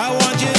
I want you